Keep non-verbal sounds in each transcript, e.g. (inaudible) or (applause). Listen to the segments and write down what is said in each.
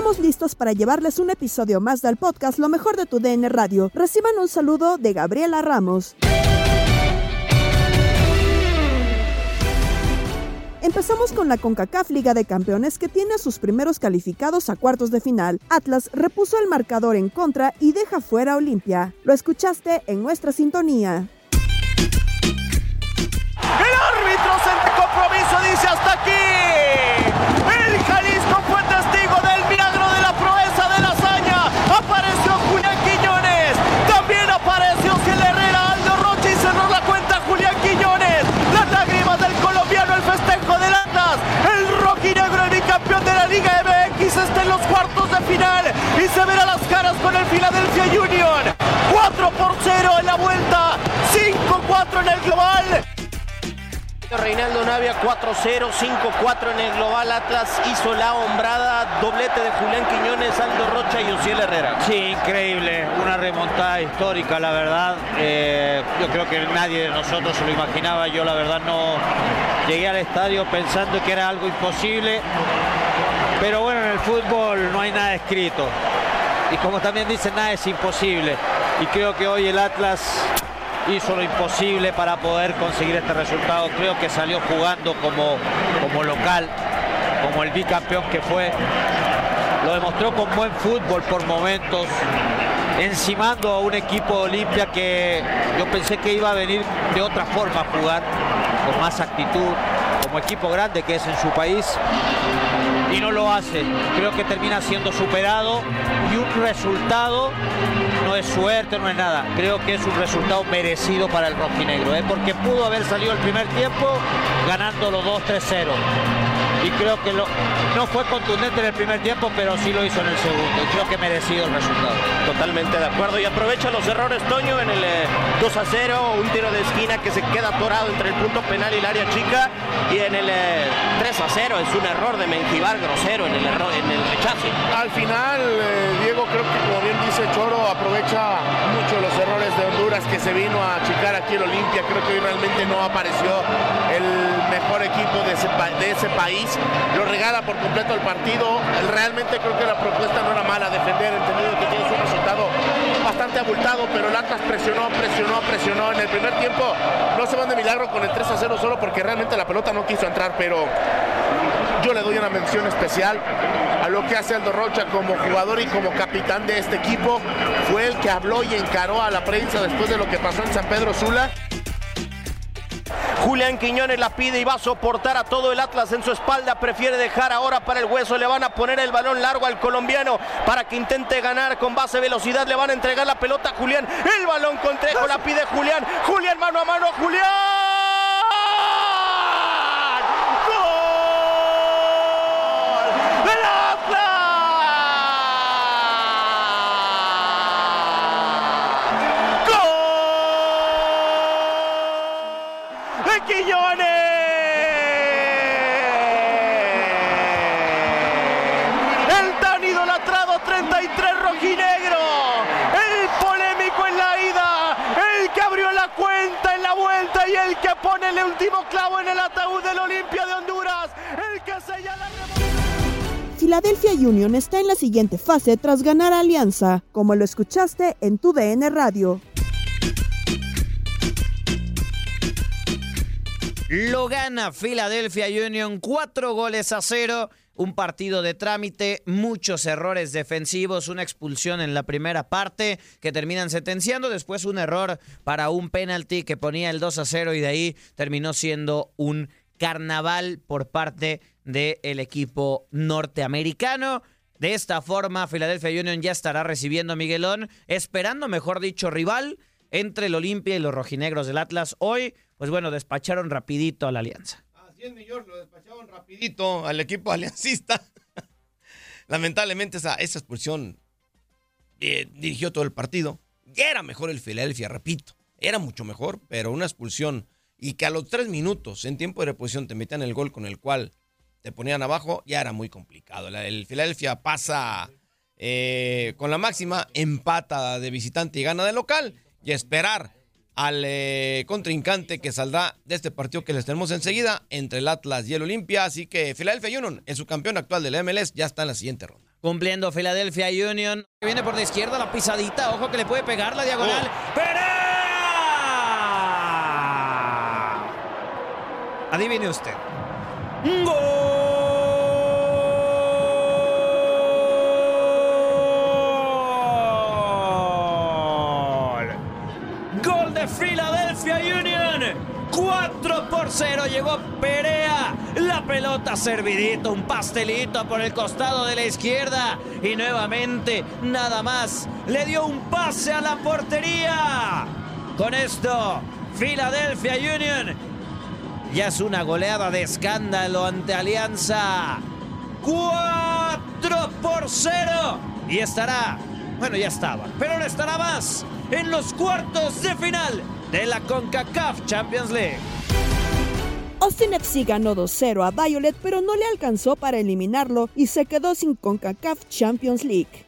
Estamos listos para llevarles un episodio más del podcast Lo mejor de tu DN Radio. Reciban un saludo de Gabriela Ramos. Empezamos con la CONCACAF Liga de Campeones que tiene a sus primeros calificados a cuartos de final. Atlas repuso el marcador en contra y deja fuera a Olimpia. Lo escuchaste en nuestra sintonía. Philadelphia Union. 4 por 0 en la vuelta, 5-4 en el global. Reinaldo Navia 4-0, 5-4 en el global. Atlas hizo la hombrada, doblete de Julián Quiñones, Aldo Rocha y Ociel Herrera. Sí, increíble, una remontada histórica, la verdad. Eh, yo creo que nadie de nosotros se lo imaginaba. Yo, la verdad, no llegué al estadio pensando que era algo imposible. Pero bueno, en el fútbol no hay nada escrito. Y como también dicen, nada es imposible. Y creo que hoy el Atlas hizo lo imposible para poder conseguir este resultado. Creo que salió jugando como, como local, como el bicampeón que fue. Lo demostró con buen fútbol por momentos, encimando a un equipo Olimpia que yo pensé que iba a venir de otra forma a jugar, con más actitud, como equipo grande que es en su país. Y no lo hace. Creo que termina siendo superado y un resultado no es suerte, no es nada. Creo que es un resultado merecido para el rojinegro, ¿eh? porque pudo haber salido el primer tiempo ganándolo 2-3-0. Y creo que lo, no fue contundente en el primer tiempo, pero sí lo hizo en el segundo. Y creo que merecido el resultado. Totalmente de acuerdo. Y aprovecha los errores Toño en el eh, 2 a 0, un tiro de esquina que se queda atorado entre el punto penal y el área chica. Y en el eh, 3 a 0 es un error de Mentivar grosero en el error, en el rechace. Al final, eh, Diego, creo que como bien dice Choro, aprovecha mucho los errores de Honduras que se vino a achicar aquí el Olimpia. Creo que hoy realmente no apareció el mejor equipo de ese, pa- de ese país. Lo regala por completo el partido. Realmente creo que la propuesta no era mala defender, entendido que tienes un resultado bastante abultado, pero el Atlas presionó, presionó, presionó. En el primer tiempo no se van de milagro con el 3 a 0 solo porque realmente la pelota no quiso entrar, pero yo le doy una mención especial a lo que hace Aldo Rocha como jugador y como capitán de este equipo. Fue el que habló y encaró a la prensa después de lo que pasó en San Pedro Sula. Julián Quiñones la pide y va a soportar a todo el Atlas en su espalda. Prefiere dejar ahora para el hueso. Le van a poner el balón largo al colombiano para que intente ganar con base velocidad. Le van a entregar la pelota a Julián. El balón con Trejo la pide Julián. Julián mano a mano. Julián. Philadelphia Union está en la siguiente fase tras ganar a Alianza, como lo escuchaste en tu DN Radio. Lo gana Philadelphia Union, cuatro goles a cero. Un partido de trámite, muchos errores defensivos, una expulsión en la primera parte que terminan sentenciando, después un error para un penalti que ponía el 2 a 0 y de ahí terminó siendo un carnaval por parte del equipo norteamericano. De esta forma, Philadelphia Union ya estará recibiendo a Miguelón, esperando, mejor dicho, rival entre el Olimpia y los rojinegros del Atlas. Hoy, pues bueno, despacharon rapidito a la Alianza. Así es, mi George, lo despacharon rapidito al equipo (laughs) aliancista. Lamentablemente esa, esa expulsión eh, dirigió todo el partido. Ya era mejor el Philadelphia, repito. Era mucho mejor, pero una expulsión y que a los tres minutos en tiempo de reposición te metían el gol con el cual te ponían abajo, ya era muy complicado. El Philadelphia pasa eh, con la máxima, empata de visitante y gana de local y esperar al eh, contrincante que saldrá de este partido que les tenemos enseguida entre el Atlas y el Olimpia. Así que Philadelphia Union, en su campeón actual del MLS, ya está en la siguiente ronda. Cumpliendo Philadelphia Union. Viene por la izquierda la pisadita. Ojo que le puede pegar la diagonal. Oh. ¡Perea! Adivine usted. 4 por 0 llegó Perea. La pelota servidito, un pastelito por el costado de la izquierda. Y nuevamente, nada más, le dio un pase a la portería. Con esto, Philadelphia Union ya es una goleada de escándalo ante Alianza. 4 por 0. Y estará, bueno, ya estaba, pero no estará más en los cuartos de final de la CONCACAF Champions League. Austin FC ganó 2-0 a Violet, pero no le alcanzó para eliminarlo y se quedó sin CONCACAF Champions League.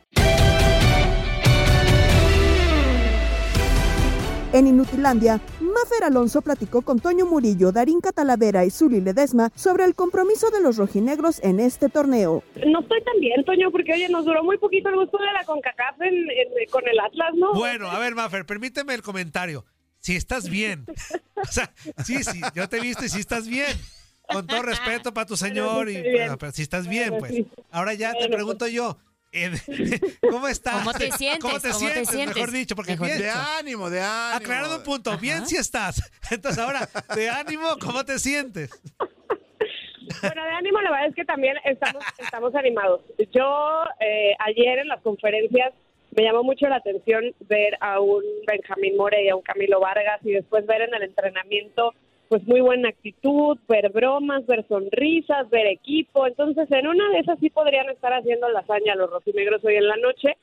En Inutilandia, Mafer Alonso platicó con Toño Murillo, Darín Catalavera y Zuli Ledesma sobre el compromiso de los rojinegros en este torneo. No estoy tan bien, Toño, porque oye, nos duró muy poquito el gusto de la CONCACAF en- en- con el Atlas, ¿no? Bueno, a ver, Maffer, permíteme el comentario. Si estás bien. O sea, sí, sí, yo te he visto y si estás bien. Con todo respeto para tu señor, y, estoy bien. pero, pero si estás bien, Bueno, pues. sí. Ahora ya te pregunto yo. eh, (laughs) ¿Cómo estás? ¿Cómo te sientes? ¿Cómo te, ¿Cómo te sientes? Mejor dicho, porque Mejor bien. dicho. De ánimo, de ánimo. Aclarando un punto, bien si estás. (laughs) Entonces ahora, de ánimo, ¿cómo te sientes? Bueno, de ánimo, la verdad es que también estamos, estamos animados. Yo eh, ayer en las conferencias me llamó mucho la atención ver a un Benjamín More y a un Camilo Vargas y después ver en el entrenamiento pues muy buena actitud, ver bromas, ver sonrisas, ver equipo. Entonces, en una de esas sí podrían estar haciendo la hazaña los rojinegros hoy en la noche.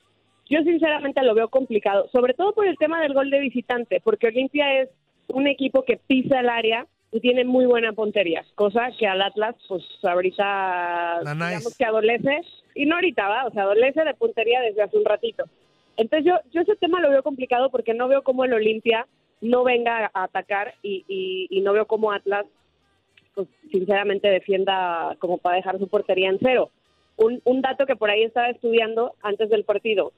Yo sinceramente lo veo complicado, sobre todo por el tema del gol de visitante, porque Olimpia es un equipo que pisa el área y tiene muy buena puntería, cosa que al Atlas, pues ahorita La nice. digamos que adolece, y no ahorita, ¿va? o sea, adolece de puntería desde hace un ratito. Entonces yo, yo ese tema lo veo complicado porque no veo cómo el Olimpia no venga a atacar y, y, y no veo cómo Atlas, pues sinceramente defienda como para dejar su portería en cero. Un, un dato que por ahí estaba estudiando antes del partido.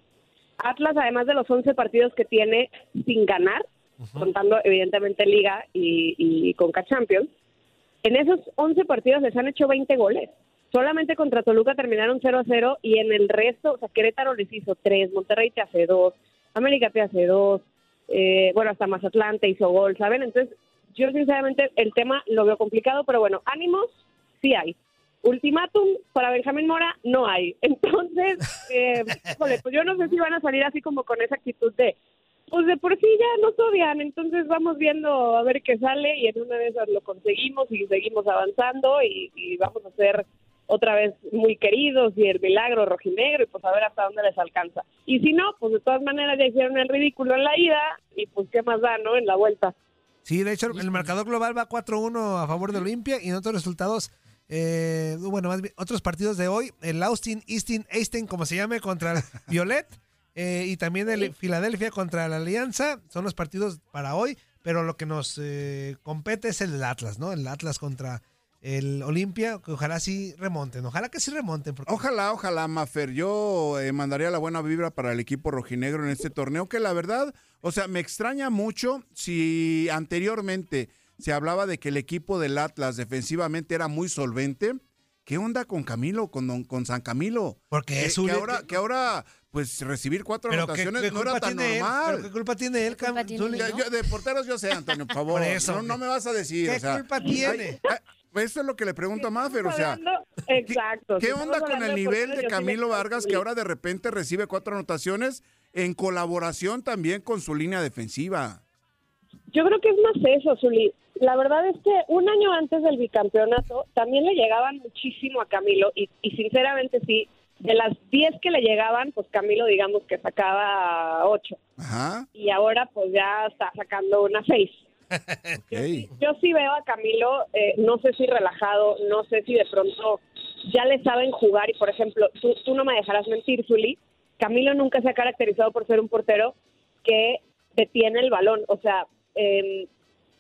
Atlas, además de los 11 partidos que tiene sin ganar, contando evidentemente Liga y, y Conca Champions, en esos 11 partidos les han hecho 20 goles. Solamente contra Toluca terminaron 0 a 0 y en el resto, o sea, Querétaro les hizo 3, Monterrey te hace 2, América te hace 2, eh, bueno, hasta Mazatlán te hizo gol, ¿saben? Entonces, yo sinceramente el tema lo veo complicado, pero bueno, ánimos sí hay. Ultimátum para Benjamín Mora no hay. (laughs) Entonces, eh, pues yo no sé si van a salir así como con esa actitud de, pues de por sí ya nos odian, entonces vamos viendo a ver qué sale y en una de esas lo conseguimos y seguimos avanzando y, y vamos a ser otra vez muy queridos y el milagro rojinegro y pues a ver hasta dónde les alcanza. Y si no, pues de todas maneras ya hicieron el ridículo en la ida y pues qué más da, ¿no? En la vuelta. Sí, de hecho, el marcador global va 4-1 a favor de Olimpia y en otros resultados, eh, bueno, más bien, otros partidos de hoy, el Austin, Easton, Einstein, como se llame, contra Violet eh, y también el Filadelfia contra la Alianza, son los partidos para hoy, pero lo que nos eh, compete es el del Atlas, ¿no? El Atlas contra el Olimpia, que ojalá sí remonten, ojalá que sí remonten. porque- Ojalá, ojalá, Mafer. Yo eh, mandaría la buena vibra para el equipo rojinegro en este torneo, que la verdad, o sea, me extraña mucho si anteriormente se hablaba de que el equipo del Atlas defensivamente era muy solvente. ¿Qué onda con Camilo, con, don- con San Camilo? Porque que, es un- que ahora, que ahora, pues recibir cuatro Pero ¿qué- anotaciones qué no era tan él? normal. ¿Pero qué culpa tiene él, yo- de porteros yo sé, Antonio, por favor. Por eso, no, no me vas a decir. ¿Qué o sea, culpa tiene? ay, ay, pues eso es lo que le pregunto a Maffer, o sea. Exacto. ¿Qué si onda con el nivel de sí Camilo Vargas que ahora de repente recibe cuatro anotaciones en colaboración también con su línea defensiva? Yo creo que es más eso, Zuli. La verdad es que un año antes del bicampeonato también le llegaban muchísimo a Camilo y, y sinceramente sí, de las 10 que le llegaban, pues Camilo digamos que sacaba 8 Ajá. y ahora pues ya está sacando una 6. (laughs) Yo sí veo a Camilo, eh, no sé si relajado, no sé si de pronto ya le saben jugar y por ejemplo, tú, tú no me dejarás mentir, Zuli, Camilo nunca se ha caracterizado por ser un portero que detiene el balón, o sea, eh,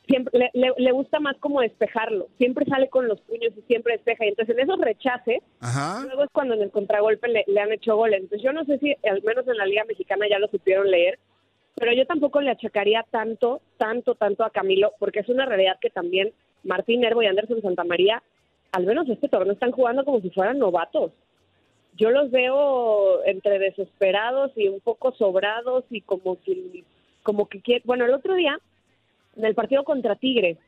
siempre le, le- le gusta más como despejarlo, siempre sale con los puños y siempre despeja y entonces en esos rechaces Ajá. luego es cuando en el contragolpe le, le han hecho goles. Entonces yo no sé si al menos en la Liga Mexicana ya lo supieron leer, pero yo tampoco le achacaría tanto, tanto, tanto a Camilo, porque es una realidad que también Martín Herbo y Anderson Santamaría, al menos este torneo están jugando como si fueran novatos. Yo los veo entre desesperados y un poco sobrados y como que, como que quieren... Bueno, el otro día, en el partido contra Tigres,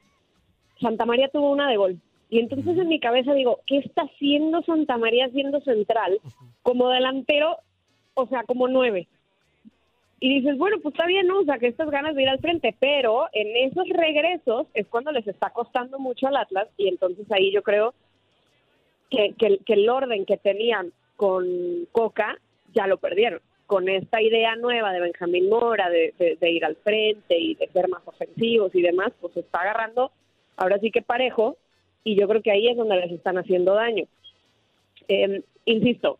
Santa María tuvo una de gol. Y entonces en mi cabeza digo, ¿qué está haciendo Santa María siendo central como delantero, o sea, como nueve? Y dices, bueno, pues está bien, ¿no? O que estas ganas de ir al frente, pero en esos regresos es cuando les está costando mucho al Atlas y entonces ahí yo creo que, que, que el orden que tenían con Coca ya lo perdieron. Con esta idea nueva de Benjamín Mora, de, ir al frente y de ser más ofensivos y demás, pues está agarrando ahora sí que parejo y yo creo que ahí es donde les están haciendo daño. Eh, insisto,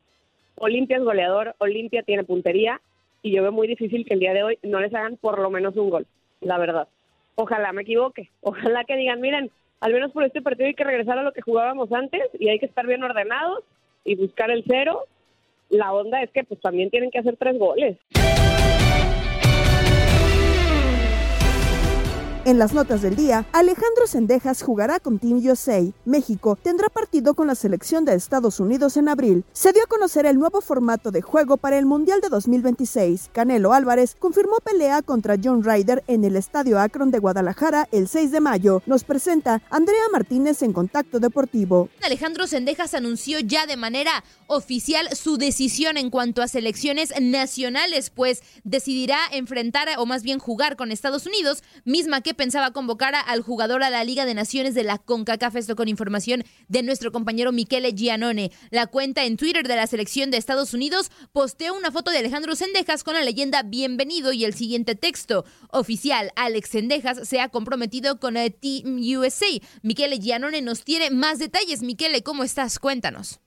Olimpia es goleador, Olimpia tiene puntería y yo veo muy difícil que el día de hoy no les hagan por lo menos un gol, la verdad. Ojalá me equivoque, (laughs) ojalá que digan, miren, al menos por este partido hay que regresar a lo que jugábamos antes y hay que estar bien ordenados y buscar el cero. La onda es que pues también tienen que hacer tres goles. En las notas del día, Alejandro Sendejas jugará con Team USA. México tendrá partido con la selección de Estados Unidos en abril. Se dio a conocer el nuevo formato de juego para el Mundial de 2026. Canelo Álvarez confirmó pelea contra John Ryder en el Estadio Akron de Guadalajara el 6 de mayo. Nos presenta Andrea Martínez en Contacto Deportivo. Alejandro Sendejas anunció ya de manera oficial su decisión en cuanto a selecciones nacionales, pues decidirá enfrentar o más bien jugar con Estados Unidos, misma que pensaba convocar al jugador a la Liga de Naciones de la CONCACAF, esto con información de nuestro compañero Michele Gianone. La cuenta en Twitter de la selección de Estados Unidos posteó una foto de Alejandro Sendejas con la leyenda Bienvenido y el siguiente texto. Oficial, Alex Sendejas se ha comprometido con el Team USA. Michele Gianone nos tiene más detalles. Michele, ¿cómo estás? Cuéntanos.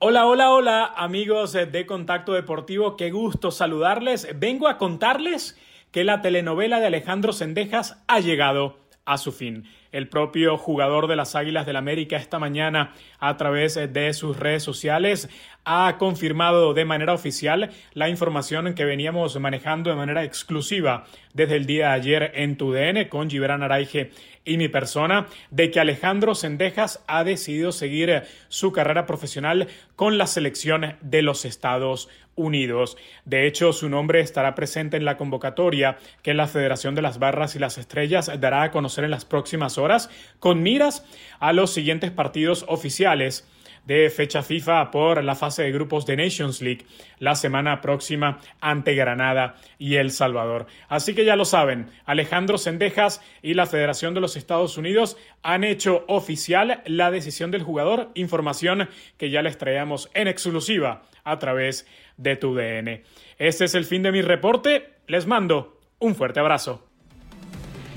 Hola, hola, hola, amigos eh, de Contacto Deportivo, qué gusto saludarles. Vengo a contarles que la telenovela de Alejandro Sendejas ha llegado a su fin. El propio jugador de las Águilas del América esta mañana a través de sus redes sociales ha confirmado de manera oficial la información que veníamos manejando de manera exclusiva desde el día de ayer en TUDN con Gibran Araige y mi persona de que Alejandro Sendejas ha decidido seguir su carrera profesional con la selección de los Estados Unidos. De hecho, su nombre estará presente en la convocatoria que la Federación de las Barras y las Estrellas dará a conocer en las próximas horas con miras a los siguientes partidos oficiales de fecha FIFA por la fase de grupos de Nations League la semana próxima ante Granada y El Salvador. Así que ya lo saben, Alejandro Sendejas y la Federación de los Estados Unidos han hecho oficial la decisión del jugador, información que ya les traemos en exclusiva a través de tu DN. Este es el fin de mi reporte, les mando un fuerte abrazo.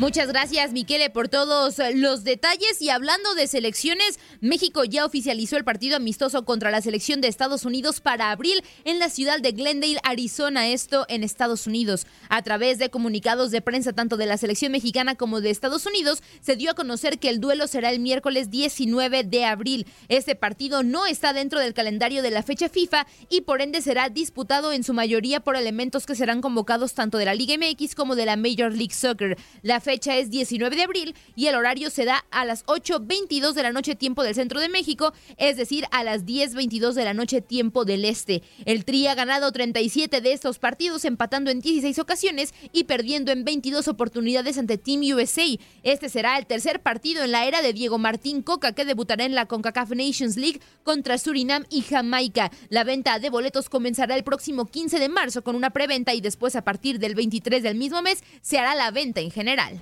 Muchas gracias, Miquele, por todos los detalles. Y hablando de selecciones, México ya oficializó el partido amistoso contra la selección de Estados Unidos para abril en la ciudad de Glendale, Arizona, esto en Estados Unidos. A través de comunicados de prensa tanto de la selección mexicana como de Estados Unidos, se dio a conocer que el duelo será el miércoles 19 de abril. Este partido no está dentro del calendario de la fecha FIFA y por ende será disputado en su mayoría por elementos que serán convocados tanto de la Liga MX como de la Major League Soccer. La fecha es 19 de abril y el horario se da a las 8.22 de la noche tiempo del centro de México, es decir, a las 10.22 de la noche tiempo del este. El Tri ha ganado 37 de estos partidos, empatando en 16 ocasiones y perdiendo en 22 oportunidades ante Team USA. Este será el tercer partido en la era de Diego Martín Coca, que debutará en la CONCACAF Nations League contra Surinam y Jamaica. La venta de boletos comenzará el próximo 15 de marzo con una preventa y después a partir del 23 del mismo mes se hará la venta en general.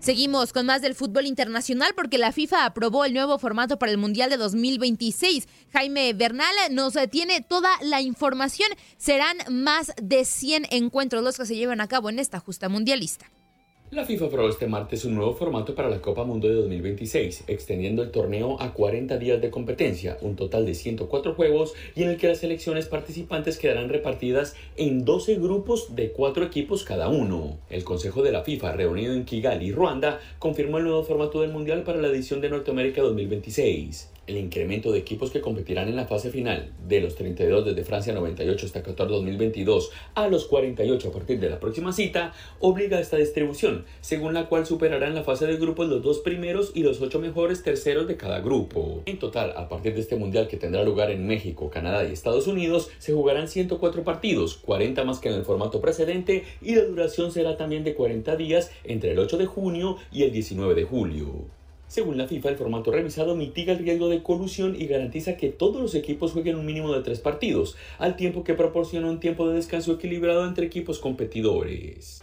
Seguimos con más del fútbol internacional porque la FIFA aprobó el nuevo formato para el Mundial de 2026. Jaime Bernal nos tiene toda la información. Serán más de 100 encuentros los que se llevan a cabo en esta justa mundialista. La FIFA aprobó este martes un nuevo formato para la Copa Mundo de 2026, extendiendo el torneo a 40 días de competencia, un total de 104 juegos y en el que las selecciones participantes quedarán repartidas en 12 grupos de 4 equipos cada uno. El Consejo de la FIFA, reunido en Kigali, Ruanda, confirmó el nuevo formato del Mundial para la edición de Norteamérica 2026. El incremento de equipos que competirán en la fase final, de los 32 desde Francia 98 hasta Qatar 2022 a los 48 a partir de la próxima cita, obliga a esta distribución, según la cual superarán la fase de grupos los dos primeros y los ocho mejores terceros de cada grupo. En total, a partir de este mundial que tendrá lugar en México, Canadá y Estados Unidos, se jugarán 104 partidos, 40 más que en el formato precedente, y la duración será también de 40 días entre el 8 de junio y el 19 de julio. Según la FIFA, el formato revisado mitiga el riesgo de colusión y garantiza que todos los equipos jueguen un mínimo de tres partidos, al tiempo que proporciona un tiempo de descanso equilibrado entre equipos competidores.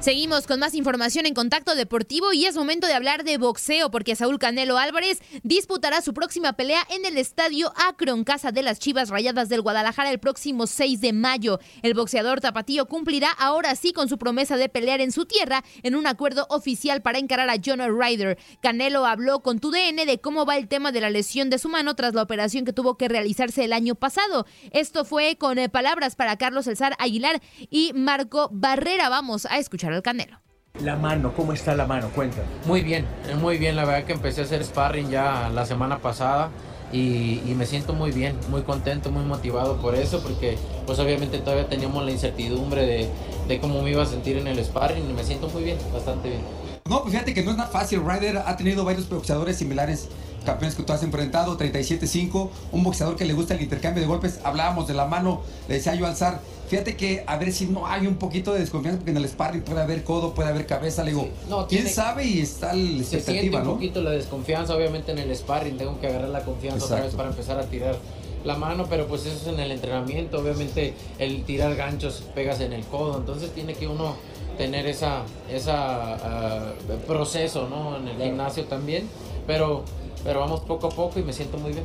Seguimos con más información en Contacto Deportivo y es momento de hablar de boxeo porque Saúl Canelo Álvarez disputará su próxima pelea en el estadio Akron, casa de las Chivas Rayadas del Guadalajara el próximo 6 de mayo. El boxeador tapatío cumplirá ahora sí con su promesa de pelear en su tierra en un acuerdo oficial para encarar a John Ryder. Canelo habló con TUDN de cómo va el tema de la lesión de su mano tras la operación que tuvo que realizarse el año pasado. Esto fue con eh, palabras para Carlos Elzar Aguilar y Marco Barrera. Vamos a escuchar al Canelo. La mano, ¿cómo está la mano? Cuenta. Muy bien, muy bien. La verdad que empecé a hacer sparring ya la semana pasada y, y, me siento muy bien, muy contento, muy motivado por eso, porque pues obviamente todavía teníamos la incertidumbre de, de cómo me iba a sentir en el sparring y me siento muy bien, bastante bien. No, pues fíjate que no es nada fácil. Ryder ha tenido varios boxeadores similares, campeones que tú has enfrentado, 37-5, un boxeador que le gusta el intercambio de golpes. Hablábamos de la mano, le decía yo alzar. Fíjate que a ver si no hay un poquito de desconfianza, porque en el sparring puede haber codo, puede haber cabeza. Le digo, no, quién sabe y está la expectativa, se siente un ¿no? poquito la desconfianza, obviamente en el sparring tengo que agarrar la confianza Exacto. otra vez para empezar a tirar la mano, pero pues eso es en el entrenamiento, obviamente el tirar ganchos pegas en el codo, entonces tiene que uno tener esa, esa uh, proceso ¿no? en el claro. gimnasio también, pero, pero vamos poco a poco y me siento muy bien.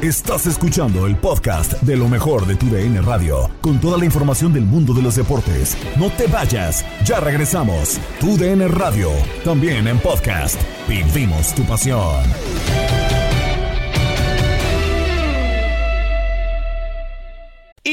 Estás escuchando el podcast de lo mejor de tu DN Radio, con toda la información del mundo de los deportes. No te vayas, ya regresamos. Tu DN Radio, también en podcast. Vivimos tu pasión.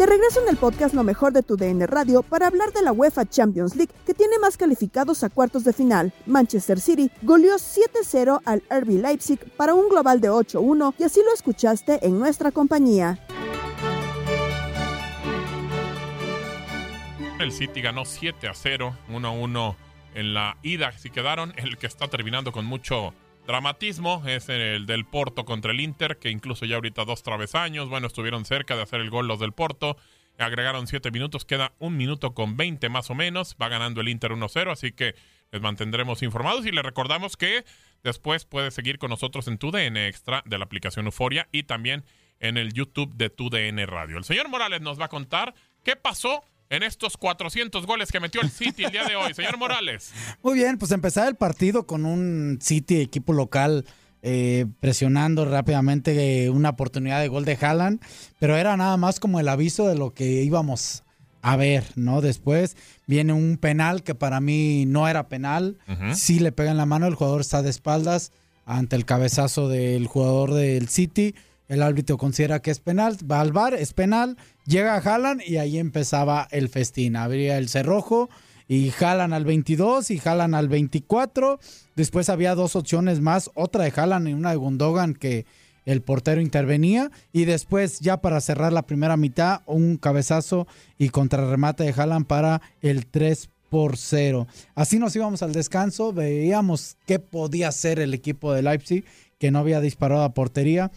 De regreso en el podcast Lo mejor de tu DN Radio para hablar de la UEFA Champions League que tiene más calificados a cuartos de final. Manchester City goleó 7-0 al RB Leipzig para un global de 8-1 y así lo escuchaste en nuestra compañía. El City ganó 7 a 0, 1 a 1 en la ida. Si quedaron, el que está terminando con mucho dramatismo es el del Porto contra el Inter, que incluso ya ahorita dos travesaños. Bueno, estuvieron cerca de hacer el gol los del Porto. Agregaron 7 minutos, queda un minuto con 20 más o menos. Va ganando el Inter 1-0, así que les mantendremos informados y les recordamos que después puedes seguir con nosotros en tu DN Extra de la aplicación Euforia y también en el YouTube de tu DN Radio. El señor Morales nos va a contar qué pasó en estos 400 goles que metió el City el día de hoy. Señor Morales. (laughs) Muy bien, pues empezar el partido con un City equipo local eh, presionando rápidamente eh, una oportunidad de gol de Haaland, pero era nada más como el aviso de lo que íbamos a ver, ¿no? Después viene un penal que para mí no era penal, sí le pega en la mano, el jugador está de espaldas ante el cabezazo del jugador del City el árbitro considera que es penal, va al bar, es penal, llega Haaland y ahí empezaba el festín. Habría el cerrojo y jalan al 22 y jalan al 24. Después había dos opciones más, otra de Haaland y una de Gundogan que el portero intervenía. Y después, ya para cerrar la primera mitad, un cabezazo y contrarremate de Haaland para el 3 por 0. Así nos íbamos al descanso, veíamos qué podía hacer el equipo de Leipzig, que no había disparado a portería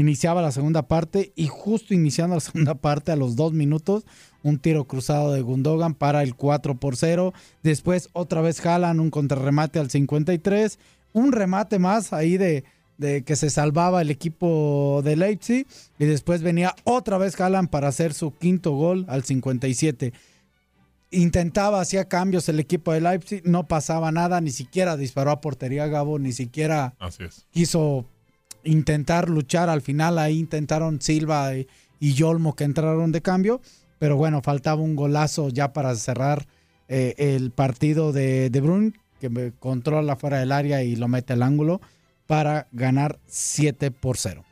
iniciaba la segunda parte y justo iniciando la (laughs) segunda parte a los dos minutos, un tiro cruzado de Gundogan para el 4 por 0. Después otra vez jalan un contrarremate al 53, un remate más ahí de, de que se salvaba el equipo de Leipzig. Y después venía otra vez jalan para hacer su quinto gol al 57 intentaba, hacía cambios el equipo de Leipzig, no pasaba nada, ni siquiera disparó a portería Gabo, ni siquiera quiso intentar luchar. Al final ahí intentaron Silva y, Yolmo que entraron de cambio. Pero bueno, faltaba un golazo ya para cerrar eh, el partido de De Bruyne, que controla fuera del área y lo mete al ángulo para ganar 7 por 0.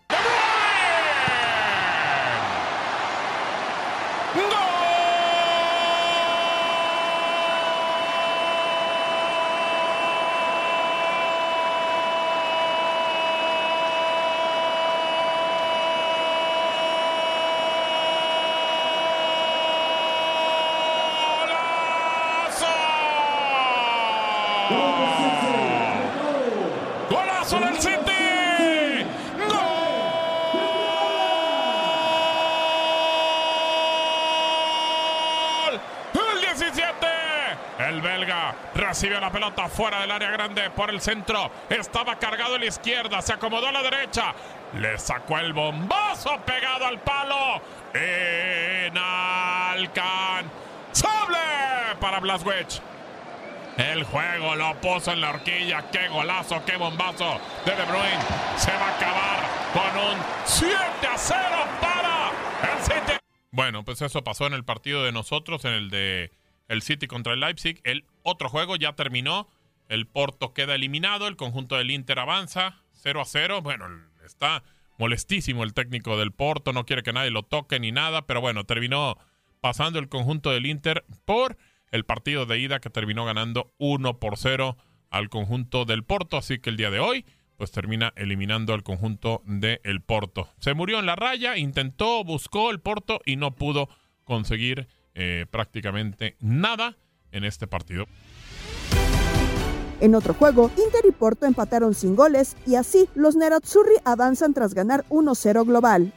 La pelota fuera del área grande por el centro. Estaba cargado en la izquierda. Se acomodó a la derecha. Le sacó el bombazo pegado al palo. Inalcanzable para Blaswich. El juego lo puso en la horquilla. Qué golazo, qué bombazo de De Bruyne. Se va a acabar con un 7 a 0 para el City. Bueno, pues eso pasó en el partido de nosotros, en el de el City contra el Leipzig. El otro juego ya terminó. El Porto queda eliminado. El conjunto del Inter avanza 0 a 0. Bueno, está molestísimo el técnico del Porto. No quiere que nadie lo toque ni nada. Pero bueno, terminó pasando el conjunto del Inter por el partido de ida que terminó ganando 1 por 0 al conjunto del Porto. Así que el día de hoy, pues termina eliminando al conjunto del Porto. Se murió en la raya, intentó, buscó el Porto y no pudo conseguir eh, prácticamente nada en este partido. En otro juego, Inter y Porto empataron sin goles y así los Nerazzurri avanzan tras ganar 1-0 global.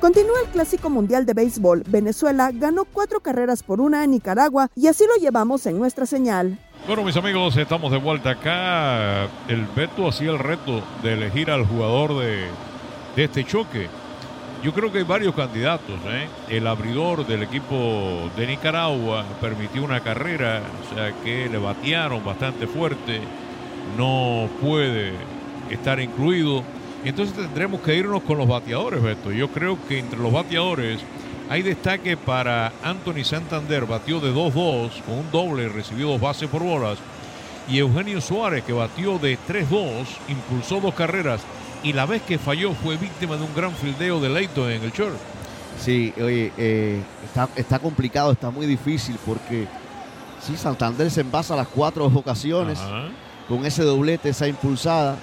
Continúa el Clásico Mundial de Béisbol. Venezuela ganó cuatro carreras por una a Nicaragua y así lo llevamos en nuestra señal. Bueno, mis amigos, estamos de vuelta acá. El Beto hacía el reto de elegir al jugador de, de este choque. Yo creo que hay varios candidatos. ¿eh? El abridor del equipo de Nicaragua permitió una carrera, o sea que le batearon bastante fuerte. No puede estar incluido. Entonces tendremos que irnos con los bateadores, Beto. Yo creo que entre los bateadores hay destaque para Anthony Santander, batió de 2-2 con un doble, recibió dos bases por bolas. Y Eugenio Suárez, que batió de 3-2, impulsó dos carreras y la vez que falló fue víctima de un gran fildeo de Leighton en el short. Sí, oye, eh, está, está complicado, está muy difícil porque sí, Santander se envasa las cuatro ocasiones con ese doblete, esa impulsada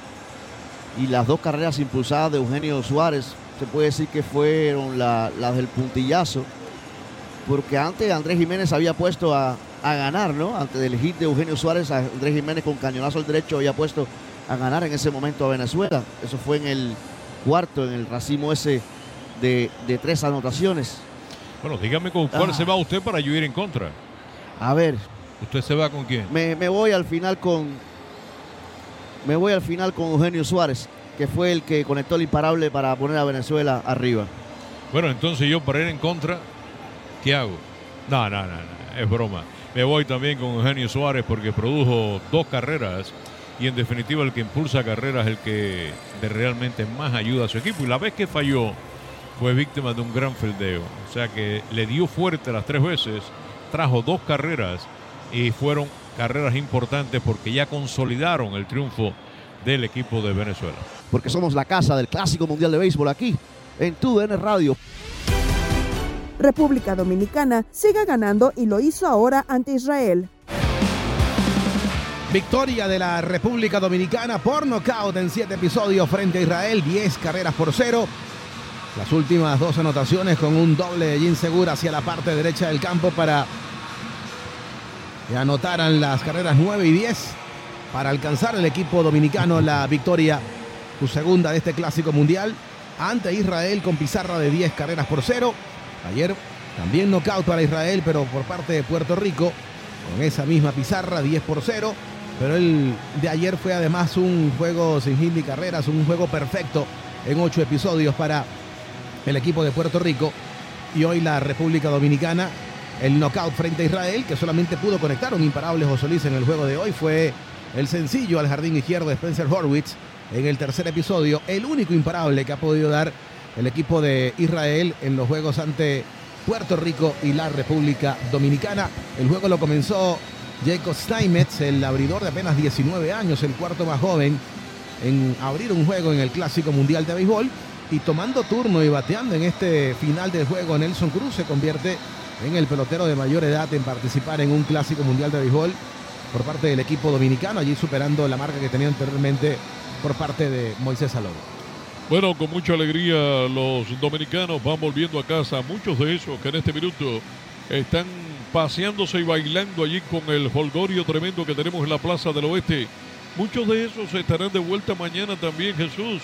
y las dos carreras impulsadas de Eugenio Suárez, se puede decir que fueron la- las del puntillazo, porque antes Andrés Jiménez había puesto a, a ganar, ¿no? Antes del hit de Eugenio Suárez, Andrés Jiménez con cañonazo al derecho había puesto a ganar en ese momento a Venezuela. Eso fue en el cuarto, en el racimo ese de, de tres anotaciones. Bueno, dígame con cuál Ah. se va usted para yo ir en contra. A ver, ¿Usted se va con quién? me, me voy al final con. Me voy al final con Eugenio Suárez, que fue el que conectó el imparable para poner a Venezuela arriba. Bueno, entonces yo para ir en contra, ¿qué hago? No, no, no, no, es broma. Me voy también con Eugenio Suárez porque produjo dos carreras y en definitiva el que impulsa carreras es el que de realmente más ayuda a su equipo. Y la vez que falló fue víctima de un gran fildeo. O sea que le dio fuerte las tres veces, trajo dos carreras y fueron carreras importantes porque ya consolidaron el triunfo del equipo de Venezuela. Porque somos la casa del Clásico Mundial de Béisbol aquí, en TUDN Radio. República Dominicana sigue ganando y lo hizo ahora ante Israel. Victoria de la República Dominicana por nocaut en siete episodios frente a Israel, 10 carreras por cero. Las últimas dos anotaciones con un doble de Jim Segura hacia la parte derecha del campo para que anotaran las carreras 9 y 10 para alcanzar el equipo dominicano la victoria, su segunda de este clásico mundial, ante Israel con pizarra de 10 carreras por cero. Ayer también knockout para Israel, pero por parte de Puerto Rico, con esa misma pizarra, 10 por 0. Pero el de ayer fue además un juego sin hit ni carreras, un juego perfecto en ocho episodios para el equipo de Puerto Rico. Y hoy la República Dominicana, el knockout frente a Israel, que solamente pudo conectar un imparable José Luis en el juego de hoy, fue el sencillo al jardín izquierdo de Spencer Horwitz en el tercer episodio, el único imparable que ha podido dar el equipo de Israel en los juegos ante Puerto Rico y la República Dominicana. El juego lo comenzó Jacob Steinmetz, el abridor de apenas 19 años, el cuarto más joven en abrir un juego en el Clásico Mundial de Béisbol. Y tomando turno y bateando en este final del juego, Nelson Cruz se convierte en el pelotero de mayor edad en participar en un Clásico Mundial de Béisbol por parte del equipo dominicano, allí superando la marca que tenía anteriormente por parte de Moisés Salón. Bueno, con mucha alegría los dominicanos van volviendo a casa. Muchos de esos que en este minuto están paseándose y bailando allí con el holgorio tremendo que tenemos en la Plaza del Oeste. Muchos de esos estarán de vuelta mañana también, Jesús.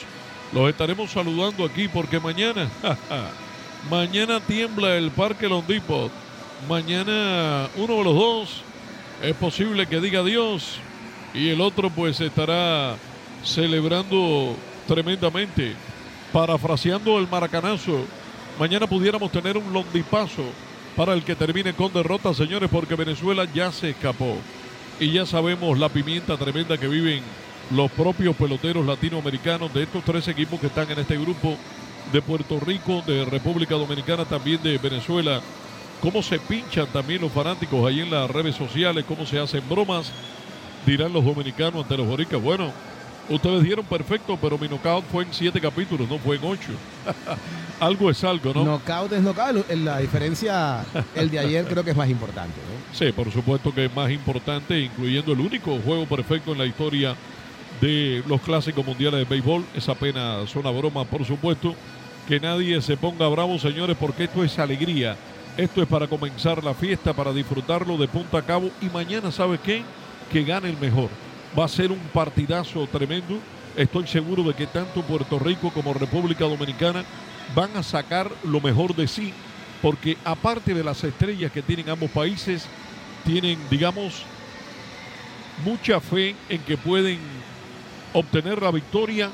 Los estaremos saludando aquí porque mañana, (laughs) mañana tiembla el Parque Londipot. Mañana uno de los dos es posible que diga adiós y el otro pues estará celebrando tremendamente, parafraseando el maracanazo. Mañana pudiéramos tener un londipaso para el que termine con derrota, señores, porque Venezuela ya se escapó. Y ya sabemos la pimienta tremenda que viven los propios peloteros latinoamericanos de estos tres equipos que están en este grupo de Puerto Rico, de República Dominicana, también de Venezuela. Cómo se pinchan también los fanáticos ahí en las redes sociales, cómo se hacen bromas, dirán los dominicanos ante los boricas. Bueno, ustedes dieron perfecto, pero mi knockout fue en siete capítulos, no fue en ocho. (laughs) algo es algo, ¿no? Knockout es knockout. La diferencia, el de ayer creo que es más importante. ¿no? Sí, por supuesto que es más importante, incluyendo el único juego perfecto en la historia de los clásicos mundiales de béisbol. Es apenas una broma, por supuesto. Que nadie se ponga bravo, señores, porque esto es alegría. Esto es para comenzar la fiesta, para disfrutarlo de punta a cabo. Y mañana, ¿sabe qué? Que gane el mejor. Va a ser un partidazo tremendo. Estoy seguro de que tanto Puerto Rico como República Dominicana van a sacar lo mejor de sí, porque aparte de las estrellas que tienen ambos países, tienen, digamos, mucha fe en que pueden obtener la victoria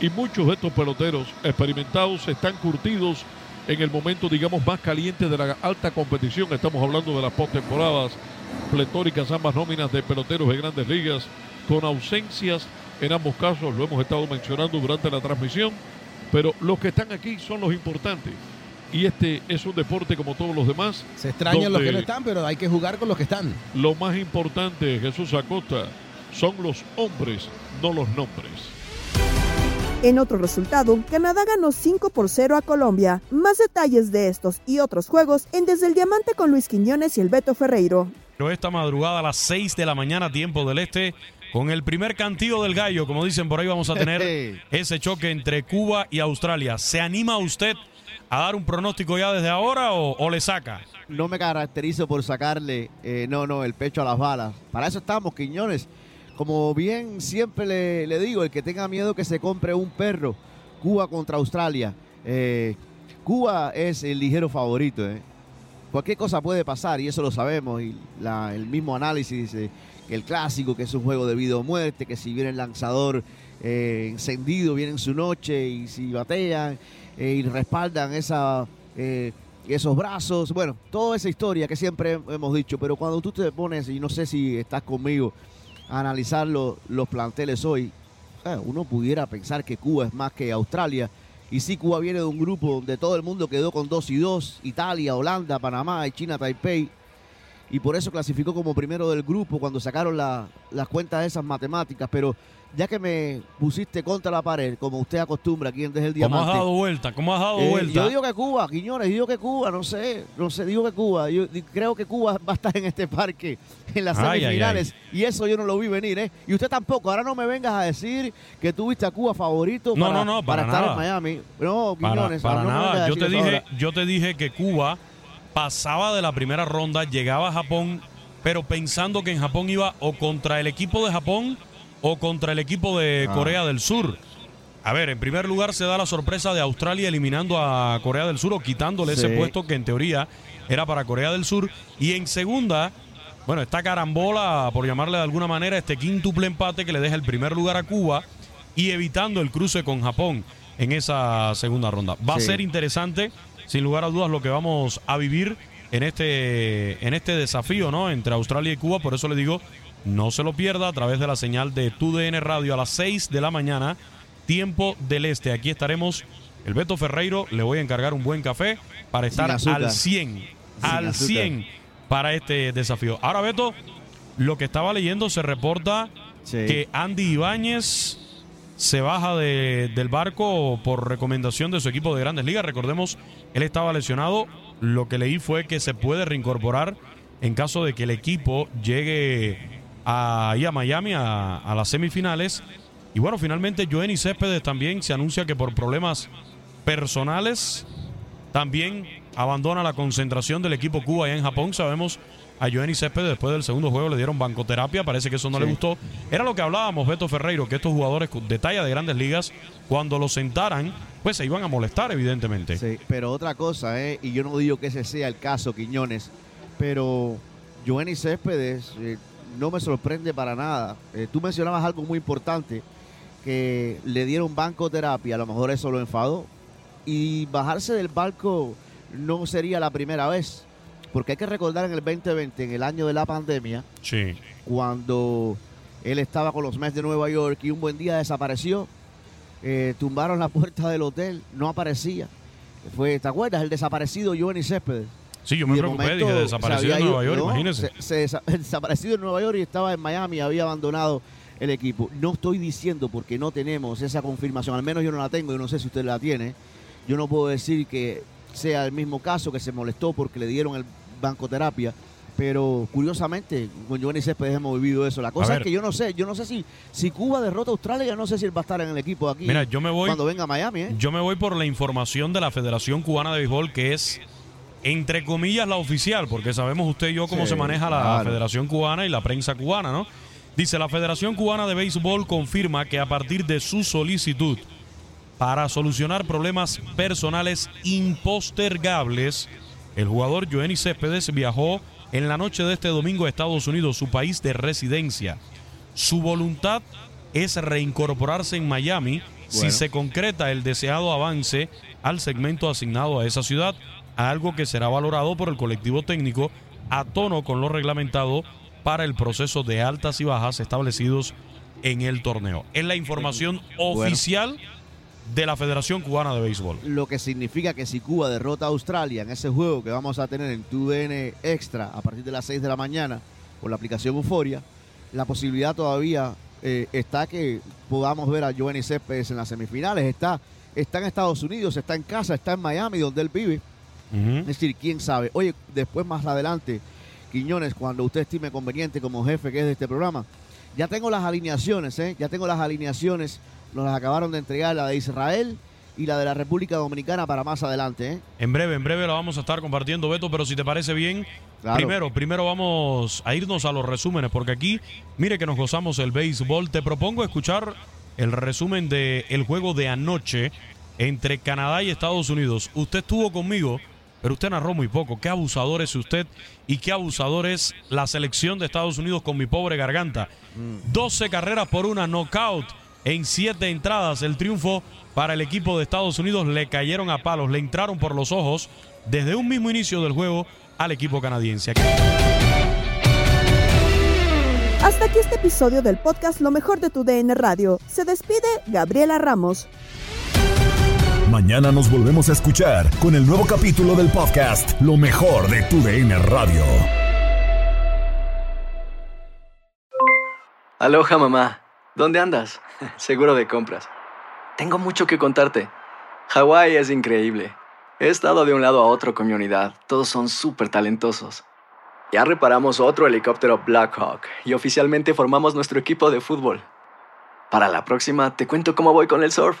y muchos de estos peloteros experimentados están curtidos en el momento, digamos, más caliente de la alta competición. Estamos hablando de las postemporadas pletóricas, ambas nóminas de peloteros de grandes ligas, con ausencias en ambos casos, lo hemos estado mencionando durante la transmisión, pero los que están aquí son los importantes. Y este es un deporte como todos los demás. Se extrañan los que no están, pero hay que jugar con los que están. Lo más importante, Jesús Acosta, son los hombres, no los nombres. En otro resultado, Canadá ganó 5 por 0 a Colombia. Más detalles de estos y otros juegos en Desde el Diamante con Luis Quiñones y el Beto Ferreiro. Pero esta madrugada a las 6 de la mañana, tiempo del este, con el primer cantillo del gallo, como dicen por ahí, vamos a tener (laughs) ese choque entre Cuba y Australia. ¿Se anima usted a dar un pronóstico ya desde ahora o, o le saca? No me caracterizo por sacarle, eh, no, no, el pecho a las balas. Para eso estamos, Quiñones. Como bien siempre le, le digo, el que tenga miedo que se compre un perro. Cuba contra Australia. Eh, Cuba es el ligero favorito. eh. Cualquier cosa puede pasar y eso lo sabemos. Y la- el mismo análisis dice que el clásico, que es un juego de vida o muerte, que si viene el lanzador eh, encendido, viene en su noche y si batean eh, y respaldan esa, eh, esos brazos. Bueno, toda esa historia que siempre hemos dicho. Pero cuando tú te pones, y no sé si estás conmigo, a analizar lo- los planteles hoy, eh, uno pudiera pensar que Cuba es más que Australia. Y sí, Cuba viene de un grupo donde todo el mundo quedó con 2 y 2, Italia, Holanda, Panamá y China, Taipei. Y por eso clasificó como primero del grupo cuando sacaron la- las cuentas de esas matemáticas. Pero ya que me pusiste contra la pared, como usted acostumbra aquí en Desde el ¿Cómo has Diamante. dado vuelta? ¿Cómo has dado Eh, vuelta? Yo digo que Cuba, Quiñones, yo digo que Cuba, no sé, no sé, digo que Cuba. Yo creo que Cuba va a estar en este parque en las Ay, ay, semifinales y eso yo no lo vi venir, ¿eh? Y usted tampoco. Ahora no me vengas a decir que tuviste a Cuba favorito No, para, no, no, para estar nada. en Miami. No, Para, Quiñones, para no me vengas a nada. Yo te, dije, yo te dije que Cuba pasaba de la primera ronda, llegaba a Japón, pero pensando que en Japón iba o contra el equipo de Japón o contra el equipo de Ah. Corea del Sur. A ver, en primer lugar se da la sorpresa de Australia eliminando a Corea del Sur o quitándole ese puesto que en teoría era para Corea del Sur. Y en segunda, bueno, esta carambola, por llamarle de alguna manera, este quíntuple empate que le deja el primer lugar a Cuba y evitando el cruce con Japón en esa segunda ronda. Va a ser interesante, sin lugar a dudas, lo que vamos a vivir en este, en este desafío, ¿no? Entre Australia y Cuba. Por eso le digo, no se lo pierda a través de la señal de TUDN Radio a las 6 de la mañana, tiempo del este. Aquí estaremos. El Beto Ferreiro, le voy a encargar un buen café para estar al 100, al azúcar. 100 para este desafío. Ahora, Beto, lo que estaba leyendo se reporta que Andy Ibáñez se baja de- del barco por recomendación de su equipo de grandes ligas. Recordemos, él estaba lesionado. Lo que leí fue que se puede reincorporar en caso de que el equipo llegue ahí a Miami a, a las semifinales. Y bueno, finalmente Joenny Céspedes también se anuncia que por problemas personales también abandona la concentración del equipo Cuba allá en Japón. Sabemos a Joenny Céspedes después del segundo juego le dieron bancoterapia, parece que eso no le gustó. Era lo que hablábamos, Beto Ferreiro, que estos jugadores de talla de grandes ligas, cuando los sentaran, pues se iban a molestar, evidentemente. Sí, pero otra cosa, ¿eh? y yo no digo que ese sea el caso, Quiñones, pero Joenny Céspedes eh, no me sorprende para nada. Eh, tú mencionabas algo muy importante, que le dieron bancoterapia, a lo mejor eso lo enfadó, y bajarse del barco no sería la primera vez, porque hay que recordar en el 2020, en el año de la pandemia, Sí. cuando él estaba con los Mets de Nueva York y un buen día desapareció. Eh, tumbaron la puerta del hotel, no aparecía. Fue, ¿te acuerdas? El desaparecido Giovanni Céspedes. Sí, yo me preocupé, momento dije, desaparecido en Nueva York, no, imagínese. Se, se desa- (laughs) desaparecido en Nueva York y estaba en Miami, había abandonado el equipo. No estoy diciendo porque no tenemos esa confirmación, al menos yo no la tengo, yo no sé si usted la tiene. Yo no puedo decir que sea el mismo caso, que se molestó porque le dieron el bancoterapia. Pero curiosamente, con Giovanni Céspedes hemos vivido eso. La cosa ver. es que yo no sé, yo no sé si, si Cuba derrota a Australia, yo no sé si él va a estar en el equipo aquí. Mira, yo me voy- cuando venga a Miami, ¿eh? Yo me voy por la información de la Federación Cubana de Béisbol, que es, entre comillas, la oficial, porque sabemos usted y yo cómo Sí, se maneja la claro. Federación Cubana y la prensa cubana, ¿no? Dice, la Federación Cubana de Béisbol confirma que a partir de su solicitud para solucionar problemas personales impostergables, el jugador Joenny Céspedes viajó en la noche de este domingo a Estados Unidos, su país de residencia. Su voluntad es reincorporarse en Miami si se concreta el deseado avance al segmento asignado a esa ciudad, algo que será valorado por el colectivo técnico a tono con lo reglamentado para el proceso de altas y bajas establecidos en el torneo. Es la información Bueno. oficial de la Federación Cubana de Béisbol. Lo que significa que si Cuba derrota a Australia en ese juego que vamos a tener en TUDN Extra a partir de las 6 de la mañana por la aplicación Euforia, la posibilidad todavía eh, está que podamos ver a Giovanni Céspedes en las semifinales. Está, está en Estados Unidos, está en casa, está en Miami, donde él vive. Es decir, quién sabe. Oye, después más adelante, Quiñones, cuando usted estime conveniente como jefe que es de este programa, ya tengo las alineaciones, ¿eh? Ya tengo las alineaciones. Nos las acabaron de entregar la de Israel y la de la República Dominicana para más adelante, ¿eh? En breve, en breve la vamos a estar compartiendo, Beto, pero si te parece bien, Claro. primero, primero vamos a irnos a los resúmenes, porque aquí, mire que nos gozamos el béisbol. Te propongo escuchar el resumen del el juego de anoche entre Canadá y Estados Unidos. Usted estuvo conmigo, pero usted narró muy poco. Qué abusador es usted y qué abusador es la selección de Estados Unidos con mi pobre garganta. 12 carreras por una knockout en 7 entradas. El triunfo para el equipo de Estados Unidos le cayeron a palos, le entraron por los ojos desde un mismo inicio del juego al equipo canadiense. Hasta aquí este episodio del podcast Lo mejor de tu DN Radio. Se despide Gabriela Ramos. Mañana nos volvemos a escuchar con el nuevo capítulo del podcast Lo mejor de tu DN Radio. Aloha mamá, ¿dónde andas? (laughs) Seguro de compras. Tengo mucho que contarte. Hawái es increíble. He estado de un lado a otro con mi unidad. Todos son súper talentosos. Ya reparamos otro helicóptero Blackhawk y oficialmente formamos nuestro equipo de fútbol. Para la próxima te cuento cómo voy con el surf